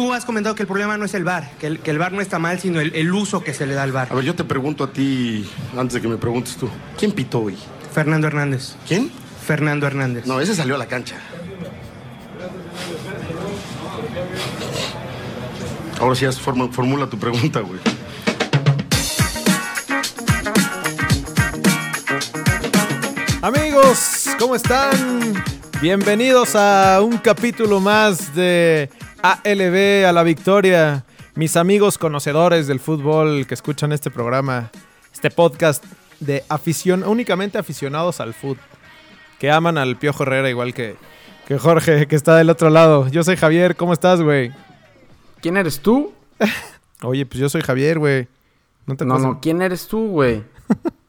tú has comentado que el problema no es el VAR, que el, que el VAR no está mal, sino el, el uso que se le da al VAR. A ver, yo te pregunto a ti, antes de que me preguntes tú, ¿quién pitó hoy? Fernando Hernández. ¿Quién? Fernando Hernández. No, ese salió a la cancha. Ahora sí, formula tu pregunta, güey. Amigos, ¿cómo están? Bienvenidos a un capítulo más de ALB a la victoria. Mis amigos conocedores del fútbol que escuchan este programa, este podcast de afición, únicamente aficionados al fútbol, que aman al Piojo Herrera igual que, que Jorge, que está del otro lado. Yo soy Javier, ¿cómo estás, güey? ¿Quién eres tú? Oye, pues yo soy Javier, güey. No te No, no, ¿quién eres tú, güey?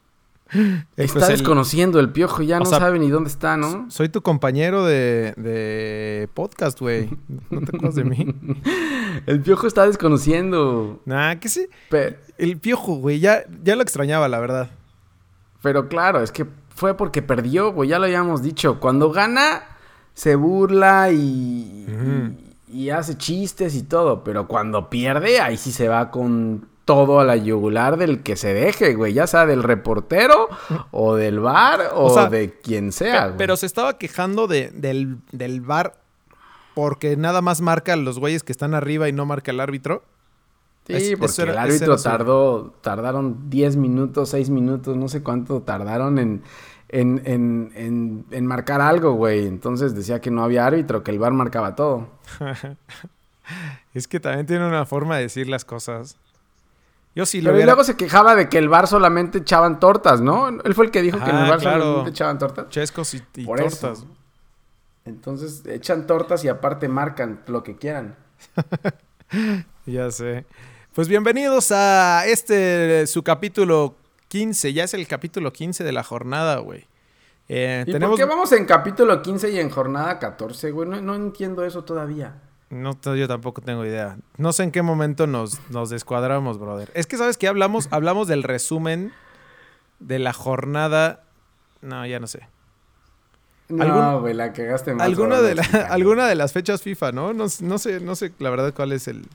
Está pues desconociendo el piojo, ya no sea, sabe ni dónde está, ¿no? Soy tu compañero de, de podcast, güey. No te acuerdas de mí. El piojo está desconociendo. Nah, que sí. Pe- El piojo, güey, ya, ya lo extrañaba, la verdad. Pero claro, es que fue porque perdió, güey, ya lo habíamos dicho. Cuando gana, se burla y, y, y hace chistes y todo. Pero cuando pierde, ahí sí se va con todo a la yugular del que se deje, güey. Ya sea del reportero o del bar o, O sea, de quien sea. Güey. pero se estaba quejando de, del, del bar porque nada más marca a los güeyes que están arriba y no marca el árbitro. Sí, Es- porque era- el árbitro tardó, tardaron 10 minutos, 6 minutos, no sé cuánto tardaron en, en, en, en, en marcar algo, güey. Entonces decía que no había árbitro, que el bar marcaba todo. Es que también tiene una forma de decir las cosas. Yo sí lo Pero hubiera... luego se quejaba de que el bar solamente echaban tortas, ¿no? Él fue el que dijo que en el Ah, bar claro. solamente echaban tortas. Chescos y, y Por eso. tortas. Entonces echan tortas y aparte marcan lo que quieran. Ya sé. Pues bienvenidos a este, su capítulo 15. Ya es el capítulo 15 de la jornada, güey. Eh, ¿Y tenemos... por qué vamos en capítulo 15 y en jornada 14, güey? No, no entiendo eso todavía. No, yo tampoco tengo idea. No sé en qué momento nos, nos descuadramos, brother. Es que, ¿sabes qué? Hablamos, hablamos del resumen de la jornada. No, ya no sé. No, ¿Algún- güey, la cagaste más. Alguna de, la- alguna de las fechas FIFA, ¿no? No, no sé, no sé la verdad cuál es el,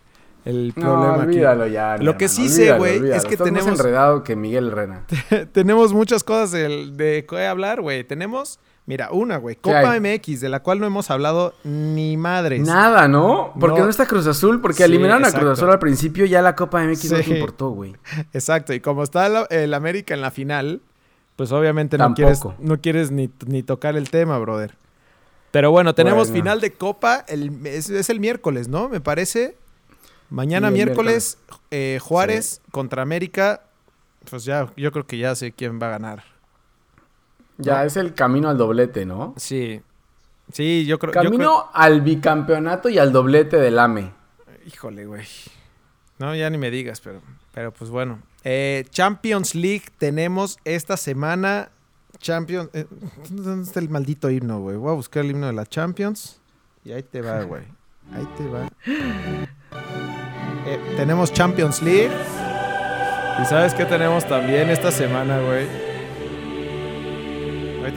el No, problema aquí. olvídalo ya. Lo que sí sé, güey, es que Estás más tenemos- enredado que Miguel Herrera. Tenemos muchas cosas del- de qué hablar, güey. Tenemos, mira, una, güey. ¿Qué Copa? MX, de la cual no hemos hablado ni madres. Nada, ¿no? Porque No. no, está Cruz Azul, porque Sí, eliminaron a. Cruz Azul al principio, ya la Copa MX no te importó, güey. Exacto, y como está el América en la final, pues obviamente no Tampoco. quieres, no quieres ni, ni tocar el tema, brother. Pero bueno, tenemos Bueno. final de Copa, el, es, es el miércoles, ¿no? Me parece. Mañana Sí, miércoles, eh, Juárez contra América. Pues ya, yo creo que ya sé quién va a ganar. Ya es el camino al doblete, ¿no? Sí. Sí, yo creo. yo Camino al bicampeonato y al doblete del AME. híjole, güey. No, ya ni me digas, pero, pero pues bueno. Eh, Champions League tenemos esta semana. Champions. eh, ¿Dónde está el maldito himno, güey? Voy a buscar el himno de la Champions. Y ahí te va, güey. Ahí te va. Eh, tenemos Champions League. ¿Y sabes qué tenemos también esta semana, güey?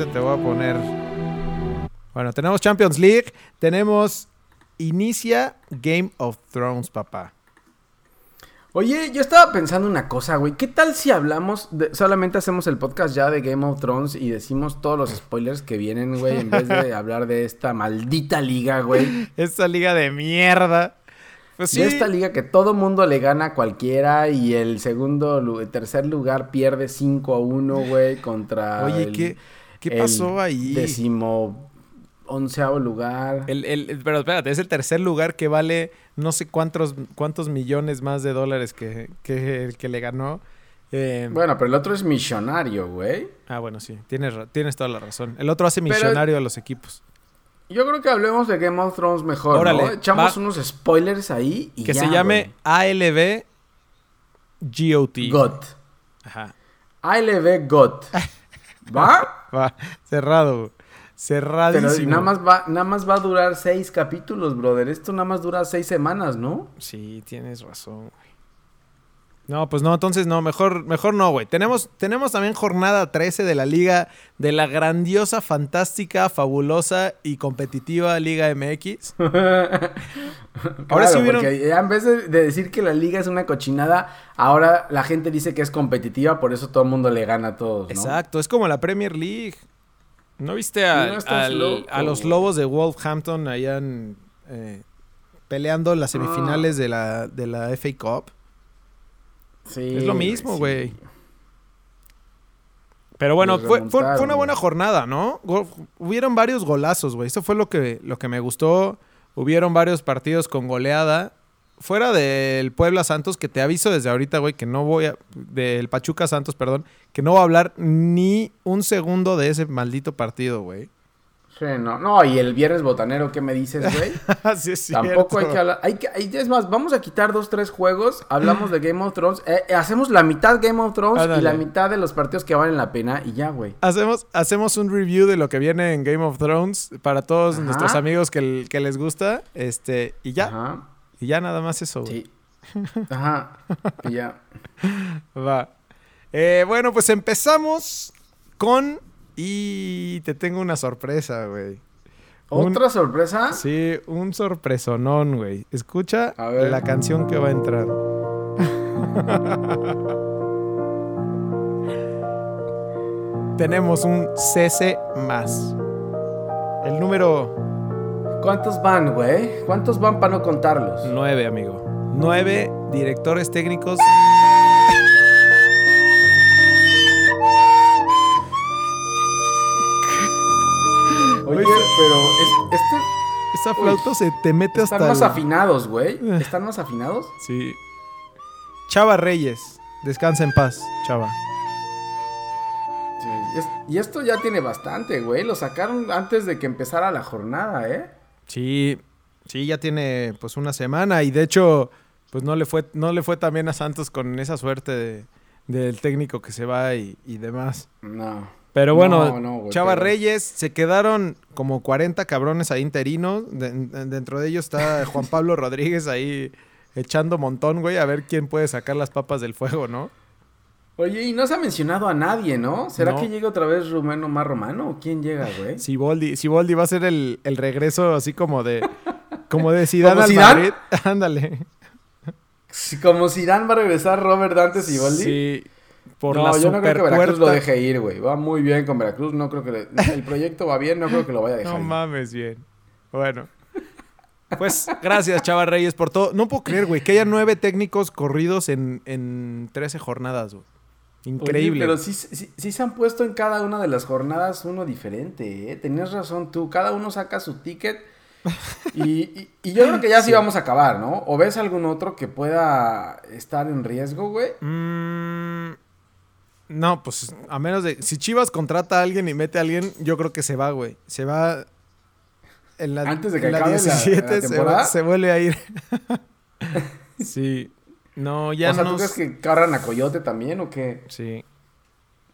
Ahorita te voy a poner. Bueno, tenemos Champions League. Tenemos. Inicia Game of Thrones, papá. Oye, yo estaba pensando una cosa, güey. ¿Qué tal si hablamos, de, solamente hacemos el podcast ya de Game of Thrones y decimos todos los spoilers que vienen, güey, en vez de hablar de esta maldita liga, güey? Esta liga de mierda. Pues sí. De esta liga que todo mundo le gana a cualquiera y el segundo, el tercer lugar pierde 5 a 1, güey, contra Oye, el- ¿qué, qué pasó ahí? Décimo onceavo lugar. El, el- pero espérate, es el tercer lugar que vale no sé cuántos, cuántos millones más de dólares que, que el que le ganó. Eh, Bueno, pero el otro es millonario, güey. Ah, bueno, sí, tienes, tienes toda la razón. El otro hace Pero- millonario a los equipos. Yo creo que hablemos de Game of Thrones mejor, Órale, ¿no? Echamos va. unos spoilers ahí y Que ya, se llame güey. ALB GOT. GOT. Ajá. ALB GOT. ¿Va? Va, cerrado. Pero Cerradísimo. nada más, va, nada más va a durar seis capítulos, brother. Esto nada más dura seis semanas, ¿no? Sí, tienes razón. No, pues no, entonces no, mejor, mejor no, güey. Tenemos, tenemos también jornada 13 de la liga, de la grandiosa, fantástica, fabulosa y competitiva Liga MX. ahora sí hubieron... porque en vez de, decir que la liga es una cochinada, ahora la gente dice que es competitiva, por eso todo el mundo le gana a todos, ¿no? Exacto, es como la Premier League. ¿No viste a, a los lobos de Wolverhampton allá en, eh, peleando las semifinales de, la, de la FA Cup? Es lo mismo, güey. Pero bueno, fue, una buena jornada, ¿no? hubieron varios golazos, güey. Eso fue lo que, lo que me gustó. Hubieron varios partidos con goleada. Fuera del Puebla Santos, que te aviso desde ahorita, güey, que no voy a. Del Pachuca Santos, perdón, que no voy a hablar ni un segundo de ese maldito partido, güey no. No, y el viernes botanero, ¿qué me dices, güey? sí, es Tampoco hay que hablar. Hay que, es más, vamos a quitar dos, tres juegos. Hablamos de Game of Thrones. Eh, eh, hacemos la mitad Game of Thrones y la mitad de los partidos que valen la pena y ya, güey. Hacemos, hacemos un review de lo que viene en Game of Thrones para todos nuestros amigos que, que, les gusta. Este, y ya. Ajá. Y ya nada más eso, güey. Sí. Ajá. y ya. Va. Eh, bueno, pues empezamos con y te tengo una sorpresa, güey. ¿Otra sorpresa? Sí, un sorpresonón, güey. Escucha la canción que va a entrar. Tenemos un CC más. El número. ¿Cuántos van, güey? ¿Cuántos van para no contarlos? Nueve, amigo. Nueve directores técnicos Oye, pero este... Esa flauta se te mete hasta... Están más afinados, güey. Eh. ¿Están más afinados? Sí. Chava Reyes. Descansa en paz, Chava. Sí. Y esto ya tiene bastante, güey. Lo sacaron antes de que empezara la jornada, ¿eh? Sí. Sí, ya tiene pues una semana. Y de hecho, pues no le fue, no le fue también a Santos con esa suerte del técnico que se va y, y demás. No. Pero bueno, Chava Reyes, se quedaron como 40 cabrones ahí interinos. dentro de ellos está Juan Pablo Rodríguez ahí echando montón, güey, a ver quién puede sacar las papas del fuego, ¿no? Oye, y no se ha mencionado a nadie, ¿no? ¿Será que llega otra vez Rumeno más Romano? ¿O quién llega, güey? Siboldi, Siboldi va a ser el, regreso así como de como de Zidane al Madrid. Ándale. Como Zidane va a regresar Robert Dante Siboldi. Sí no, yo no creo que Veracruz lo deje ir, güey. Va muy bien con Veracruz. No creo que el proyecto va bien, no creo que lo vaya a dejar. No mames bien. Bueno. Pues gracias, Chava Reyes, por todo. No puedo creer, güey, que haya nueve técnicos corridos en, en 13 jornadas, güey. Increíble. pero sí, sí, se han puesto en cada una de las jornadas uno diferente, ¿eh? Tenías razón tú. Cada uno saca su ticket. Y, yo creo que ya sí. vamos a acabar, ¿no? ¿O ves algún otro que pueda estar en riesgo, güey? Mmm... No, pues a menos de. Si Chivas contrata a alguien y mete a alguien, yo creo que se va, güey. Se va. En la, Antes de que acabe la, se, vuelve a ir. sí. No, ya no. O sea, ¿tú crees que cargan a Coyote también o qué? Sí.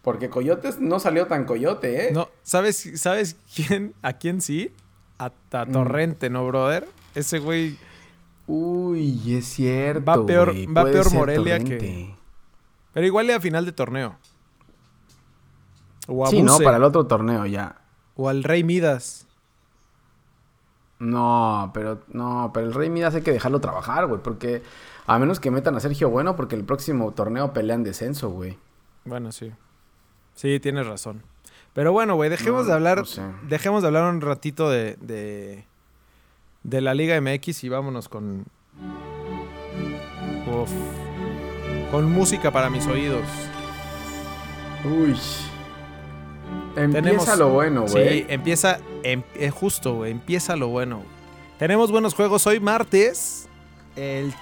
Porque Coyotes no salió tan Coyote, ¿eh? No, ¿sabes, ¿sabes quién? ¿A quién sí? A, mm. Torrente, ¿no, brother? Ese güey. Uy, es cierto. Va peor, va peor Morelia que. Pero igual a final de torneo. O a sí, no, para el otro torneo ya. O al Rey Midas. No, pero no, pero el Rey Midas hay que dejarlo trabajar, güey, porque a menos que metan a Sergio Bueno, porque el próximo torneo pelean descenso, güey. Bueno, sí. Sí, tienes razón. Pero bueno, güey, dejemos de hablar, dejemos de hablar un ratito de, de, de la Liga MX y vámonos con Uf con música para mis oídos. Uy. Empieza lo bueno, güey. Sí, empieza, em, eh, justo, güey, empieza lo bueno. Tenemos buenos juegos hoy martes. El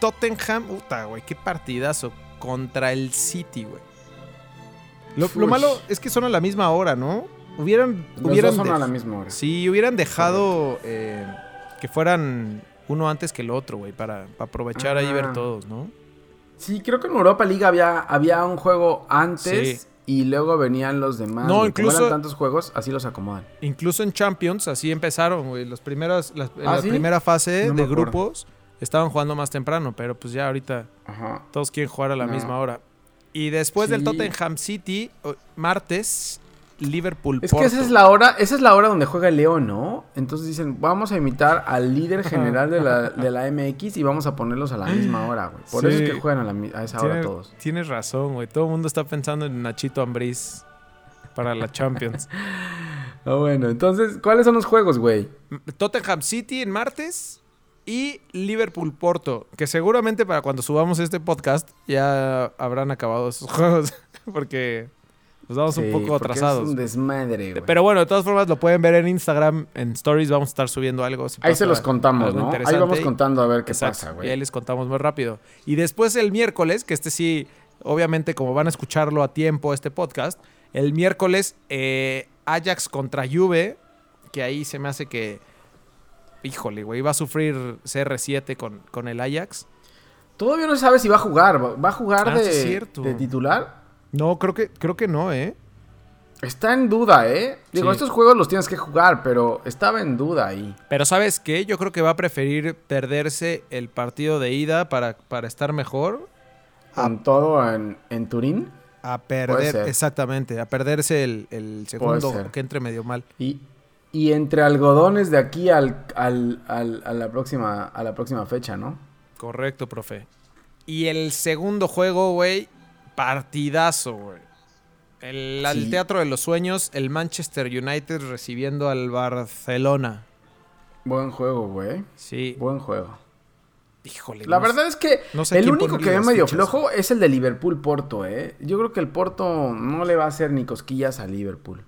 Tottenham, puta, güey, qué partidazo contra el City, güey. Lo, malo es que son a la misma hora, ¿no? Hubieran, hubieran son a la misma hora. Sí, hubieran dejado eh, que fueran uno antes que el otro, güey, para, aprovechar ahí ver todos, ¿no? Sí, creo que en Europa League había, había un juego antes y luego venían los demás. No, incluso. Como tantos juegos, así los acomodan. Incluso en Champions, así empezaron, güey. Los primeros, la, ¿Ah, primera fase de grupos estaban jugando más temprano, pero pues ya ahorita Ajá. todos quieren jugar a la No. misma hora. Y después del Sí. Tottenham City, martes, Liverpool Es que esa es la hora, esa es la hora donde juega el León, ¿no? Entonces dicen, vamos a invitar al líder general de la, de la MX y vamos a ponerlos a la misma hora, güey. Por eso es que juegan a, la a esa hora todos. Tienes razón, güey. Todo el mundo está pensando en Nachito Ambriz para la Champions. Ah, bueno, entonces, ¿cuáles son los juegos, güey? Tottenham City en martes y Liverpool Porto, que seguramente para cuando subamos este podcast ya habrán acabado esos juegos, porque nos vamos un poco atrasados. Es un desmadre, güey. Pero bueno, de todas formas lo pueden ver en Instagram, en Stories vamos a estar subiendo algo. si Ahí se los contamos, ¿no? Ahí vamos contando a ver qué Exacto, pasa, Y güey. ahí les contamos muy rápido. Y después el miércoles, que este sí, obviamente como van a escucharlo a tiempo este podcast, el miércoles eh, Ajax contra Juve, que ahí se me hace que, híjole, güey, va a sufrir CR7 con, con el Ajax. Todavía no se sabe si va a jugar. ¿Va a jugar Ah, de, de titular? No, creo que, creo que no, ¿eh? Está en duda, ¿eh? Digo, Sí. estos juegos los tienes que jugar, pero estaba en duda ahí. Pero ¿sabes qué? Yo creo que va a preferir perderse el partido de ida para, para estar mejor Con todo en, en Turín. a perder, exactamente, a perderse el, el segundo que entre medio mal. Y, y entre algodones de aquí al, al- al- a, la próxima, a la próxima fecha, ¿no? Correcto, profe. Y el segundo juego, güey, partidazo, güey. El. Teatro de los Sueños, el Manchester United recibiendo al Barcelona. Buen juego, güey. Sí, Buen juego. híjole. La no sé- verdad es que no sé el único que ve medio fichas. flojo es el de Liverpool-Porto, ¿eh? Yo creo que el Porto no le va a hacer ni cosquillas a Liverpool.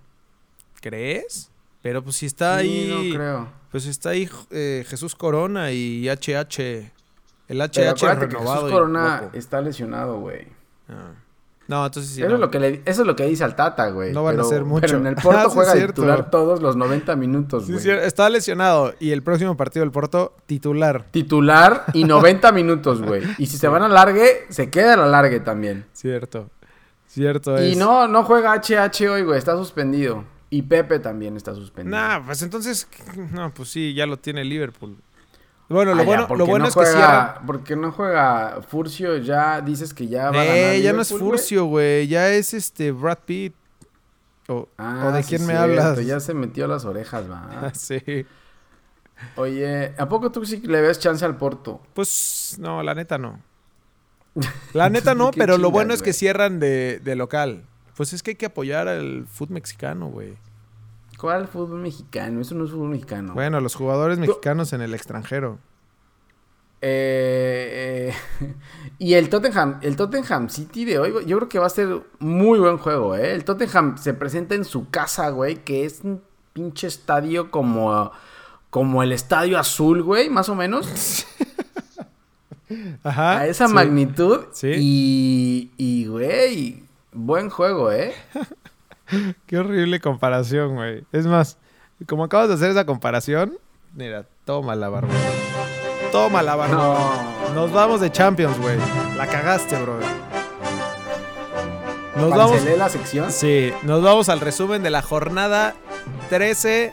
¿Crees? Pero pues si está Sí, ahí. no creo. Pues está ahí eh, Jesús Corona y HH. El HH Pero acuérdate que renovado. Jesús Corona está lesionado, güey. Ah. No, entonces sí. eso, no. es lo que le- eso es lo que dice al Tata, güey. No van a Pero- hacer mucho. Pero en el Ah, Porto sí, juega titular todos los 90 minutos, güey. sí, está lesionado. Y el próximo partido del Porto, titular. Titular y 90 minutos, güey. Y si se van a largue, se queda a la largue también. Cierto. Cierto Y es. no, no juega HH hoy, güey. Está suspendido. Y Pepe también está suspendido. Nah, pues entonces. No, pues sí, ya lo tiene Liverpool. Bueno, lo Ah, bueno, lo bueno no es que cierra. Porque no juega Furcio, ya dices que ya va a ganar Eh, ya no es. Furcio, güey. Ya es este Brad Pitt. O, Ah, o de sí, quién me cierto, hablas. Ya se metió las orejas, va. sí. Oye, ¿a poco tú sí le ves chance al Porto? Pues no, la neta no. La neta no, ¿Qué pero lo bueno es que cierran de, de local. Pues es que hay que apoyar al fútbol mexicano, güey. ¿Cuál fútbol mexicano? Eso no es fútbol mexicano. Bueno, los jugadores mexicanos en el extranjero. Eh, eh, y el Tottenham, el Tottenham City de hoy, yo creo que va a ser muy buen juego, ¿eh? El Tottenham se presenta en su casa, güey, que es un pinche estadio como, como el Estadio Azul, güey, más o menos. Ajá. a esa sí. magnitud. Sí. Y, y, güey, buen juego, ¿eh? Qué horrible comparación, güey. Es más, como acabas de hacer esa comparación, mira, toma la barba. Toma la barba. No. Nos vamos de Champions, güey. La cagaste, bro. Nos vamos. La sección. Sí, nos vamos al resumen de la jornada 13,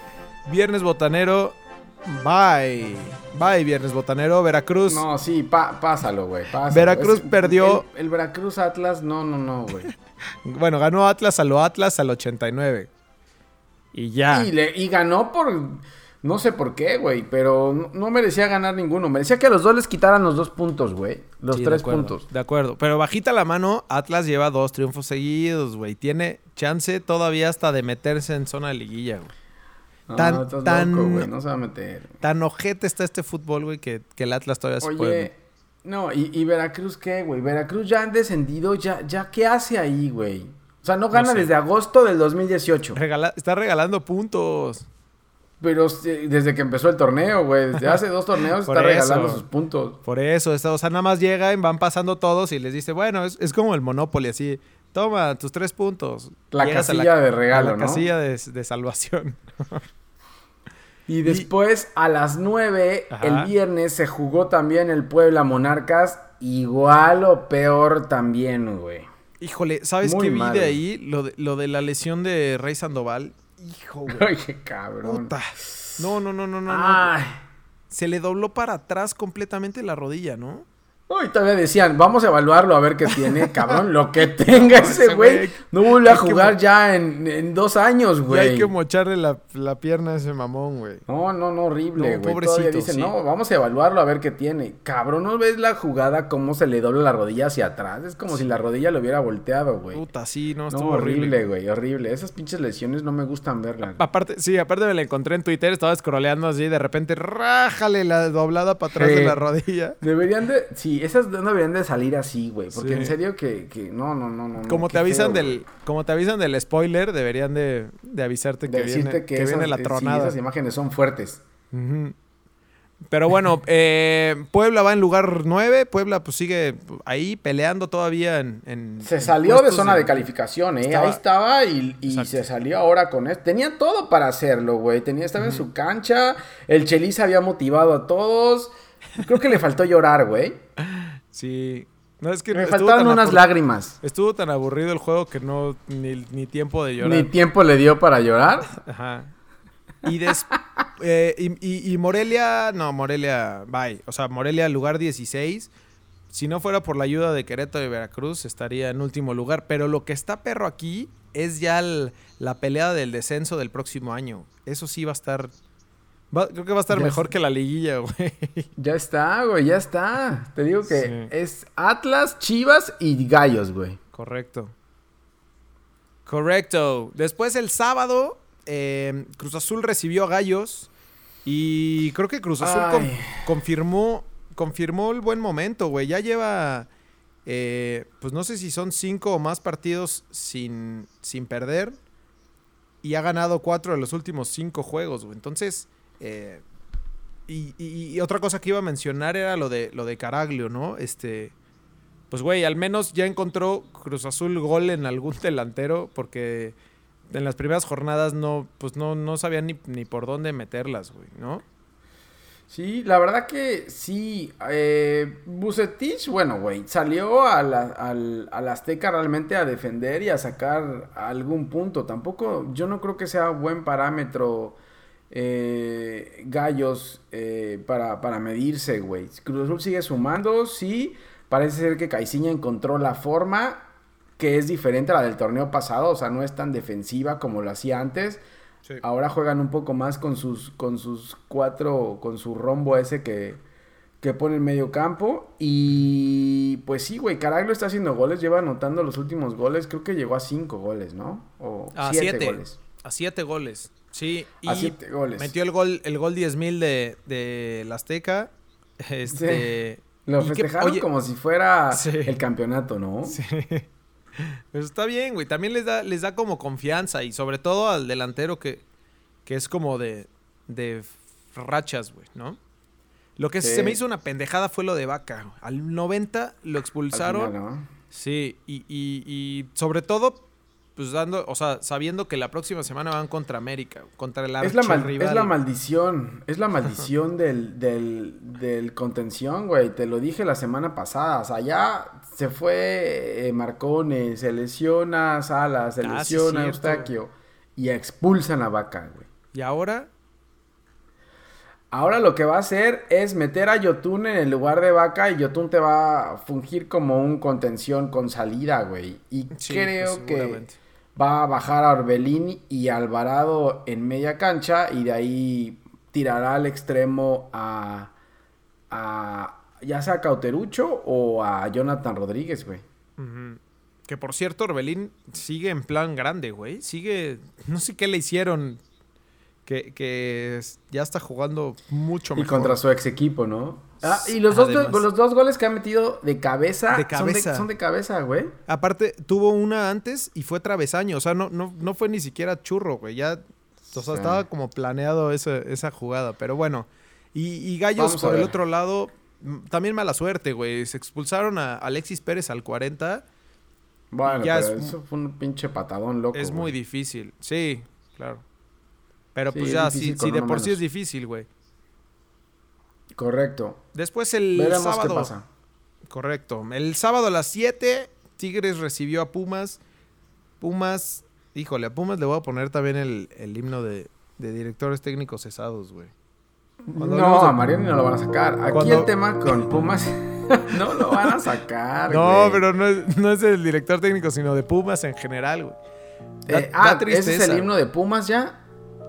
Viernes Botanero. Bye. Bye, Viernes Botanero. Veracruz. No, sí, pa- pásalo, güey. Veracruz Es- perdió- El, el Veracruz Atlas, no, no, no, güey. Bueno, ganó Atlas a lo Atlas al 89. Y ya. Y, le- y ganó por. No sé por qué, güey. Pero no, no merecía ganar ninguno. Merecía que a los dos les quitaran los dos puntos, güey. Los Sí, tres puntos. De acuerdo. Pero bajita la mano, Atlas lleva dos triunfos seguidos, güey. Tiene chance todavía hasta de meterse en zona de liguilla, güey. No, Tan- estás tan- loco, güey. No se va a meter. Tan ojete está este fútbol, güey, que, que el Atlas todavía se puede. Oye, no, y, y Veracruz qué, güey? Veracruz ya han descendido, ya, ya ¿qué hace ahí, güey? O sea, no gana sé. desde agosto del 2018. Regala- está regalando puntos. Pero desde que empezó el torneo, güey. Desde hace dos torneos está regalando sus puntos. Por eso, está- o sea, nada más llegan, van pasando todos y les dice, bueno, es, es como el Monopoly, así, toma tus tres puntos. La Llegas casilla de regalo, a la ¿no? casilla de, de salvación. Y después a las 9, Ajá. el viernes, se jugó también el Puebla Monarcas. Igual o peor también, güey. Híjole, ¿sabes Muy qué vi mal, de güey. ahí? Lo de, lo de la lesión de Rey Sandoval. Hijo, güey. Oye, cabrón. Puta. No, no, no, no, no. se le dobló para atrás completamente la rodilla, ¿no? Uy, todavía decían, vamos a evaluarlo a ver qué tiene, cabrón. Lo que tenga ese güey. No vuelve a jugar ya en, en, dos años, güey. hay que mocharle la, la, pierna a ese mamón, güey. No, no, no, horrible, güey. No, todavía dicen, no, vamos a evaluarlo a ver qué tiene. Cabrón, ¿no ves la jugada cómo se le dobla la rodilla hacia atrás? Es como si la rodilla lo hubiera volteado, güey. Puta, sí, no, estuvo horrible, güey, horrible. Esas pinches lesiones no me gustan verlas. aparte, sí, aparte me la encontré en Twitter, estaba scrolleando así, de repente, rájale la doblada para atrás de la rodilla. Deberían de, sí, esas no deberían de salir así, güey. Porque en serio que, que, no, no, no, no. Como te avisan del, como te avisan del spoiler, deberían de, de avisarte que, viene, que, viene la tronada. esas imágenes son fuertes. Pero bueno, eh, Puebla va en lugar 9. Puebla pues sigue ahí peleando todavía en... se salió de zona de, calificación, ¿eh? ahí estaba y, se salió ahora con esto. Tenía todo para hacerlo, güey. Tenía, estaba en su cancha. El Chelis había motivado a todos. Creo que le faltó llorar, güey. Sí. No, es que Me faltaron unas lágrimas. Estuvo tan aburrido el juego que no, ni, tiempo de llorar. Ni tiempo le dio para llorar. Ajá. Y, des, eh, y, Morelia, no, Morelia, bye. O sea, Morelia, lugar 16. Si no fuera por la ayuda de Querétaro y Veracruz, estaría en último lugar. Pero lo que está perro aquí es ya la pelea del descenso del próximo año. Eso sí va a estar creo que va a estar mejor que la liguilla, güey. Ya está, güey, ya está. Te digo que es Atlas, Chivas y Gallos, güey. Correcto. Correcto. Después el sábado, eh, Cruz Azul recibió a Gallos. Y creo que Cruz Azul confirmó, confirmó el buen momento, güey. Ya lleva, eh, pues no sé si son cinco o más partidos sin, sin perder. Y ha ganado cuatro de los últimos cinco juegos, güey. Entonces, eh, y, otra cosa que iba a mencionar era lo de, lo de Caraglio, ¿no? Este, pues güey, al menos ya encontró Cruz Azul gol en algún delantero porque en las primeras jornadas no, pues no, no sabían ni, ni por dónde meterlas, güey, ¿no? Sí, la verdad que sí. Eh, Bucetich, bueno, güey, salió a la, al, Azteca realmente a defender y a sacar algún punto. Tampoco, yo no creo que sea buen parámetro eh, gallos eh, para, para, medirse, güey. Cruz Azul sigue sumando, sí. Parece ser que Caiciña encontró la forma que es diferente a la del torneo pasado, o sea, no es tan defensiva como lo hacía antes. Ahora juegan un poco más con sus, con sus cuatro, con su rombo ese que, que pone en medio campo. Y pues sí, güey, Caraglio está haciendo goles, lleva anotando los últimos goles, creo que llegó a cinco goles, ¿no? O a siete, goles. A siete goles. Sí, y metió el gol, el gol 10.000 de, de la Azteca. Este, Lo festejaron como si fuera el campeonato, ¿no? Sí. Pues está bien, güey. También les da, les da como confianza y sobre todo al delantero que, que es como de, de rachas, güey, ¿no? Lo que se me hizo una pendejada fue lo de Vaca. Al 90 lo expulsaron. Sí, y, y, y sobre todo pues dando, o sea, sabiendo que la próxima semana van contra América, contra el es la rival. Es la maldición, es la maldición del, del, del, contención, güey. Te lo dije la semana pasada. O sea, ya se fue eh, Marcone, se lesiona Salas, se ah, lesiona Eustaquio y expulsan a Vaca, güey. ¿Y ahora? Ahora lo que va a hacer es meter a Yotun en el lugar de Vaca y Yotun te va a fungir como un contención con salida, güey. Y creo que va a bajar a Orbelín y Alvarado en media cancha y de ahí tirará al extremo a, a ya sea a Cauterucho o a Jonathan Rodríguez, güey. Que por cierto, Orbelín sigue en plan grande, güey. Sigue, no sé qué le hicieron que, ya está jugando mucho mejor. Y contra su ex equipo, ¿no? Ah, y los dos, los dos goles que ha metido de cabeza, Son, de, cabeza, güey. Aparte, tuvo una antes y fue travesaño. O sea, no, no, no fue ni siquiera churro, güey. Ya, o sea, estaba como planeado esa jugada. Pero bueno. Y, Gallos, por el otro lado, también mala suerte, güey. Se expulsaron a Alexis Pérez al 40. Bueno, pero eso fue un pinche patadón loco. Es muy difícil. Sí, claro. Pero pues ya, si, de por sí es difícil, güey. Correcto. Después el sábado. Qué pasa. Correcto. El sábado a las 7, Tigres recibió a Pumas. Pumas, híjole, a Pumas le voy a poner también el, himno de, directores técnicos cesados, güey. Cuando No, de- a Marioni no lo van a sacar. Aquí Cuando- el tema con Pumas no lo van a sacar. No, güey. pero no es, no es el director técnico, sino de Pumas en general, güey. Da, Eh, da ah, ¿ese es el himno de Pumas ya?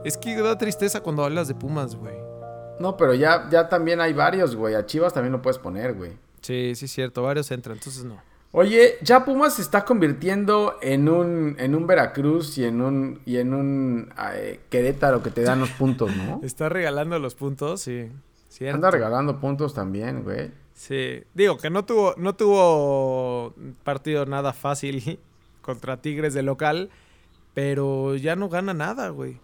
Es que da tristeza cuando hablas de Pumas, güey. No, pero ya, ya también hay varios, güey. A Chivas también lo puedes poner, güey. Sí, sí es cierto. Varios entran, entonces no. Oye, ya Pumas se está convirtiendo en un, en un Veracruz y en un, y en un eh, Querétaro que te dan los puntos, ¿no? Está regalando los puntos, sí. Cierto. Anda regalando puntos también, güey. Sí. Digo que no tuvo, no tuvo partido nada fácil contra Tigres de local, pero ya no gana nada, güey.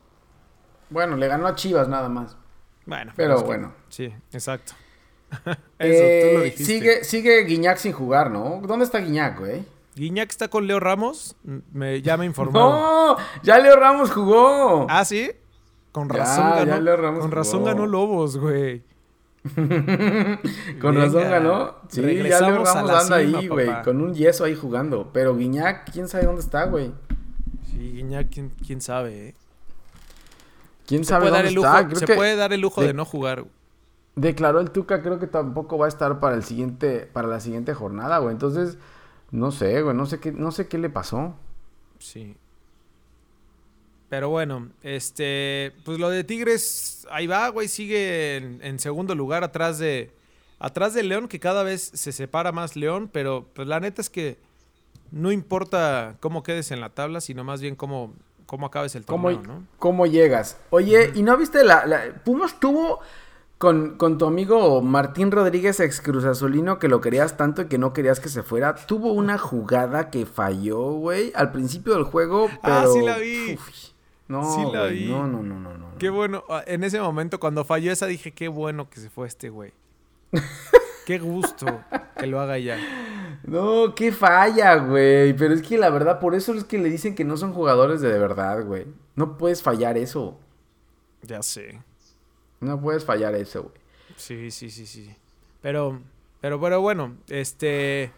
Bueno, le ganó a Chivas nada más. Bueno, Pero es que- bueno. Sí, exacto. Eso, Eh, tú lo dijiste. sigue, sigue Guiñac sin jugar, ¿no? ¿Dónde está Guiñac, güey? Guiñac está con Leo Ramos. Me, ya me informaron. ¡No! ¡Ya Leo Ramos jugó! Ah, sí. Con razón ya ganó. Leo Ramos con razón ganó Lobos, güey. Con razón ganó. Sí, ya Leo Ramos anda cima, ahí, güey. Con un yeso ahí jugando. Pero Guiñac, quién sabe dónde está, güey. Sí, Guiñac, quién, quién sabe, eh. ¿Quién Se sabe puede dar dónde el lujo, está? Creo se que puede dar el lujo de- de no jugar. declaró el Tuca, creo que tampoco va a estar para el siguiente, para la siguiente jornada, güey. Entonces, no sé, güey, no sé qué, no sé qué le pasó. Sí. Pero bueno, este, pues lo de Tigres, ahí va, güey, sigue en, en segundo lugar atrás de, atrás de León, que cada vez se separa más León, pero pues la neta es que no importa cómo quedes en la tabla, sino más bien cómo, cómo acabes el ¿Cómo, torneo, ¿no? cómo llegas? Oye, ¿y no viste la, la- Pumas tuvo con, con tu amigo Martín Rodríguez, ex Cruz Azulino, que lo querías tanto y que no querías que se fuera? Tuvo una jugada que falló, güey, al principio del juego, pero... Ah, sí la vi. Uf, no, Sí la güey, vi. no, no, no, no, no. Qué bueno, ah, en ese momento cuando falló esa dije, qué bueno que se fue este güey. qué gusto que lo haga ya. No, qué falla, güey. Pero es que la verdad, por eso es que le dicen que no son jugadores de verdad, güey. No puedes fallar eso. Ya sé. No puedes fallar eso, güey. Sí, sí, sí, sí. Pero, pero, pero bueno, este.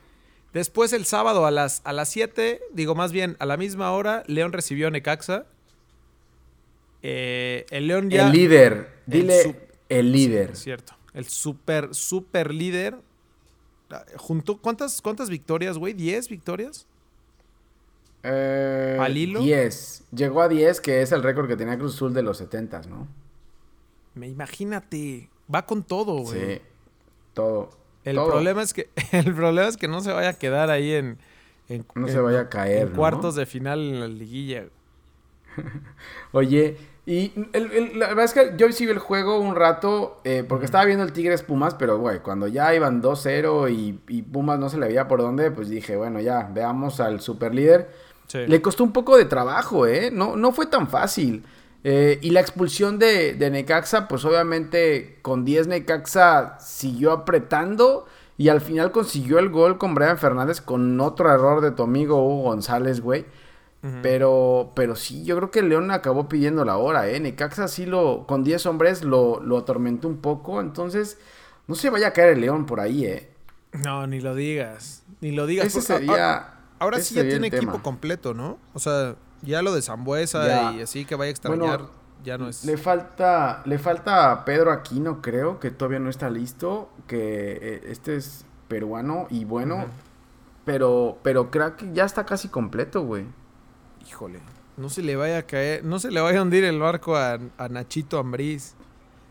Después el sábado a las, a las 7, digo más bien a la misma hora, León recibió a Necaxa. Eh, el León ya. El líder. el Dile el líder. Cierto. El super, super líder. Junto, ¿cuántas, ¿Cuántas victorias, güey? ¿10 victorias? Eh, ¿Al hilo? 10. Llegó a 10, que es el récord que tenía Cruz Azul de los 70, ¿no? Me imagínate. Va con todo, güey. Sí. Todo. El todo. problema es que el problema es que no se vaya a quedar ahí en, en- No en- se vaya a caer, en ¿no? cuartos de final en la liguilla. Oye, y el- el- la verdad es que yo sí vi el juego un rato, eh, porque estaba viendo el Tigres Pumas, pero güey, cuando ya iban 2-0 y, y Pumas no se le veía por dónde, pues dije, bueno, ya, veamos al super líder. Sí. Le costó un poco de trabajo, ¿eh? No, no fue tan fácil. Eh, y la expulsión de, de Necaxa, pues obviamente con 10 Necaxa siguió apretando y al final consiguió el gol con Brian Fernández con otro error de tu amigo Hugo González, güey. Pero, pero sí, yo creo que León acabó pidiendo la hora, ¿eh? Necaxa sí lo, con 10 hombres lo, lo atormentó un poco, entonces no se vaya a caer el León por ahí, ¿eh? No, ni lo digas. Ni lo digas. Ese sería... Ahora ese sí ya tiene equipo tema. completo, ¿no? O sea, ya lo de Zambuesa y así que vaya a extrañar, Bueno, ya no es. Le falta, le falta a Pedro Aquino, creo, que todavía no está listo, que eh, este es peruano y bueno, pero, pero creo que ya está casi completo, güey. Híjole. No se le vaya a caer, no se le vaya a hundir el barco a, a Nachito Ambriz.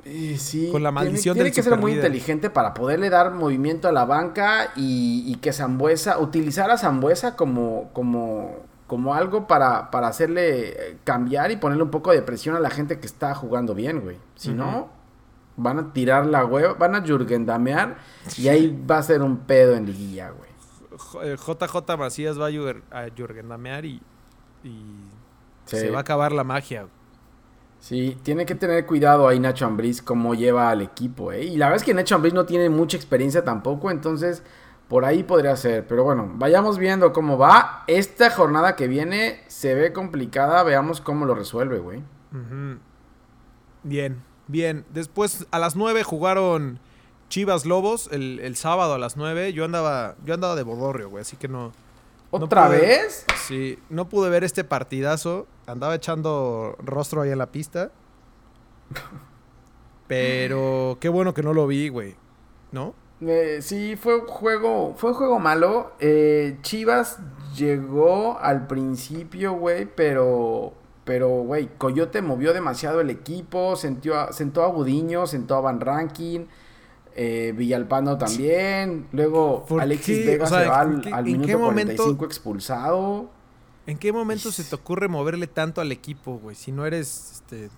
Eh, sí, Con la tiene- maldición tiene, del que ser muy inteligente para poderle dar movimiento a la banca y, y que Zambuesa, utilizar a Zambuesa como, como, como algo para, para hacerle eh, cambiar y ponerle un poco de presión a la gente que está jugando bien, güey. Si no, van a tirar la hueva, van a Jurgendamear y ahí va a ser un pedo en liguilla, güey. J- eh, JJ Macías va a, Jürgen- a Jürgendamear y, y Sí. se va a acabar la magia. Sí, tiene que tener cuidado ahí Nacho Ambriz cómo lleva al equipo, ¿eh? Y la verdad es que Nacho Ambriz no tiene mucha experiencia tampoco, entonces por ahí podría ser. Pero bueno, vayamos viendo cómo va. Esta jornada que viene se ve complicada, veamos cómo lo resuelve, güey. Bien, bien. Después a las 9 jugaron Chivas Lobos el, el sábado a las 9. Yo andaba, yo andaba de bodorrio, güey, así que no. No ¿Otra pude- vez? Sí, no pude ver este partidazo. Andaba echando rostro ahí en la pista. Pero qué bueno que no lo vi, güey. ¿No? Eh, sí, fue un juego, fue un juego malo. Eh, Chivas llegó al principio, güey, pero, pero, güey, Coyote movió demasiado el equipo, sentó a, sentó a Gudiño, sentó a Van Rankin, eh, Villalpando también. Luego ¿Por Alexis qué? Vega O sea, se va ¿en al, qué- al en qué minuto momento- 45 expulsado. ¿En qué momento se te ocurre moverle tanto al equipo, güey? Si no eres este,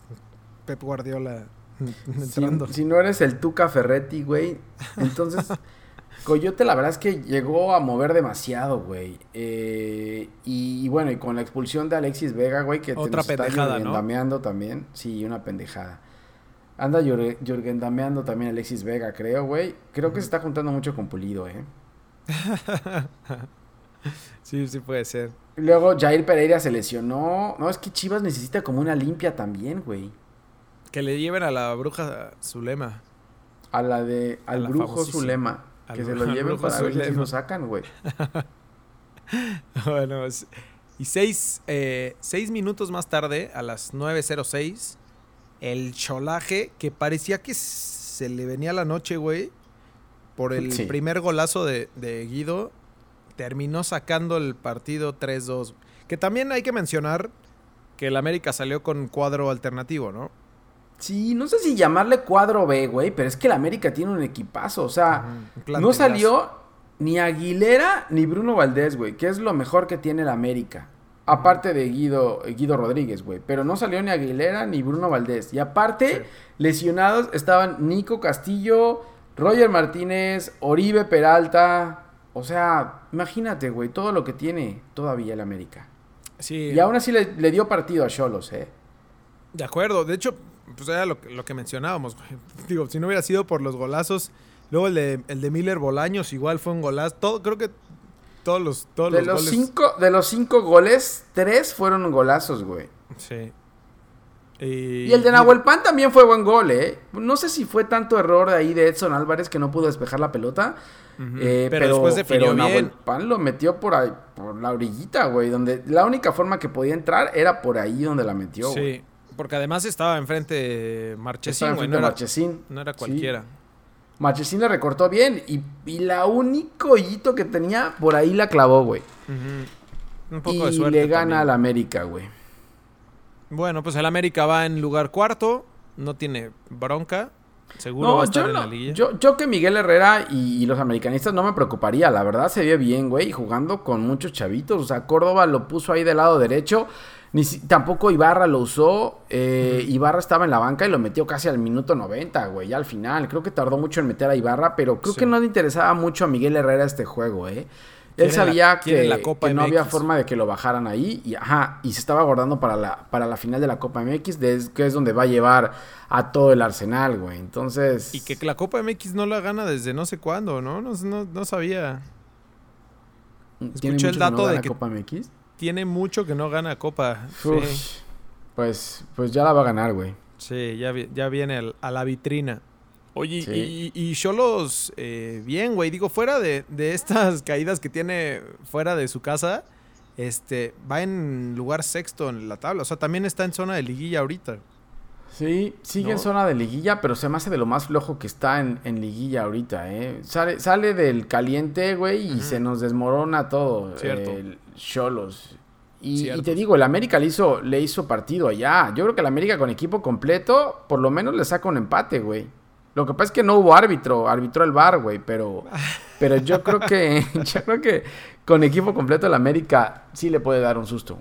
Pep Guardiola Si, entrando. si no eres el Tuca Ferretti, güey. Entonces, Coyote la verdad es que llegó a mover demasiado, güey. Eh, y, y bueno, y con la expulsión de Alexis Vega, güey, que Otra nos está pendejada, ¿no? dameando también. Sí, una pendejada. Anda Jürgen Jürgen dameando también Alexis Vega, creo, güey. Creo que se está juntando mucho con Pulido, eh. Sí, sí puede ser. Luego Jair Pereira se lesionó. No, es que Chivas necesita como una limpia también, güey. Que le lleven a la bruja Zulema. A la de al la brujo. Zulema. Al Que se lo lleven para ver si lo sacan, güey. bueno, y seis, eh, seis minutos más tarde, a las 9.06, el cholaje que parecía que se le venía la noche, güey, por el Sí. primer golazo de, de Guido, terminó sacando el partido 3-2. Que también hay que mencionar que el América salió con cuadro alternativo, ¿no? Sí, no sé si llamarle cuadro B, güey, pero es que el América tiene un equipazo. O sea, no salió ni Aguilera ni Bruno Valdés, güey, que es lo mejor que tiene el América. Aparte de Guido, Guido Rodríguez, güey. Pero no salió ni Aguilera ni Bruno Valdés. Y aparte, Sí. lesionados estaban Nico Castillo, Roger Martínez, Oribe Peralta. O sea, imagínate, güey, todo lo que tiene todavía el América. Sí, Y aún así le, le dio partido a Cholos, eh. De acuerdo, de hecho, pues era lo, que- lo que mencionábamos. güey. Digo, si no hubiera sido por los golazos, luego el de, el de Miller Bolaños igual fue un golazo. Todo, creo que todos los, todos De los, goles. cinco, de los cinco goles, tres fueron golazos, güey. Sí. Y, Y el de Nahuel Pan también fue buen gol, ¿eh? No sé si fue tanto error de ahí de Edson Álvarez que no pudo despejar la pelota. Ujú. eh, pero, después definió pero Nahuel bien. Pan lo metió por ahí, por la orillita, güey. Donde la única forma que podía entrar era por ahí donde la metió, güey. Sí, porque además estaba enfrente Marchesín, Estaba güey. enfrente No, de era- Marchesín. no era Sí. Marchesín le recortó bien y, y la único hoyito que tenía, por ahí la clavó, güey. Un poco Y de suerte. le gana al América, güey. Bueno, pues el América va en lugar cuarto. No tiene bronca. Seguro va a estar yo, en no- la liguilla. yo, yo que Miguel Herrera y, y los americanistas no me preocuparía. La verdad se ve bien, güey, jugando con muchos chavitos. O sea, Córdoba lo puso ahí del lado derecho. Ni si- tampoco Ibarra lo usó. eh, Ibarra estaba en la banca y lo metió casi al minuto 90, güey, ya al final. Creo que tardó mucho en meter a Ibarra, pero creo Sí. que no le interesaba mucho a Miguel Herrera este juego, ¿eh? Él la- sabía que, la Copa que no había forma de que lo bajaran ahí y, ajá, y se estaba guardando para la, para la final de la Copa MX, de- que es donde va a llevar a todo el Arsenal, güey. Entonces... Y que la Copa MX no la gana desde no sé cuándo, ¿no? No, no, no sabía. ¿Tiene Escuché el que dato no de gana que- Copa MX? Tiene mucho que no gana Copa. Uf, Sí, Pues, pues ya la va a ganar, güey. sí, ya, ya viene a la vitrina. Oye, Sí. y, y Cholos, eh, bien, güey. Digo, fuera de, de estas caídas que tiene fuera de su casa, este, va en lugar sexto en la tabla. O sea, también está en zona de liguilla ahorita. Sí, sigue ¿No? en zona de liguilla, pero se me hace de lo más flojo que está en, en liguilla ahorita, ¿eh? Sale, sale del caliente, güey, y se nos desmorona todo. Cierto. Cholos. Y, y te digo, el América le hizo, le hizo partido allá. Yo creo que el América con equipo completo, por lo menos le saca un empate, güey. Lo que pasa es que no hubo árbitro, arbitró el VAR, güey, pero, pero yo creo que, yo creo que con equipo completo el América sí le puede dar un susto.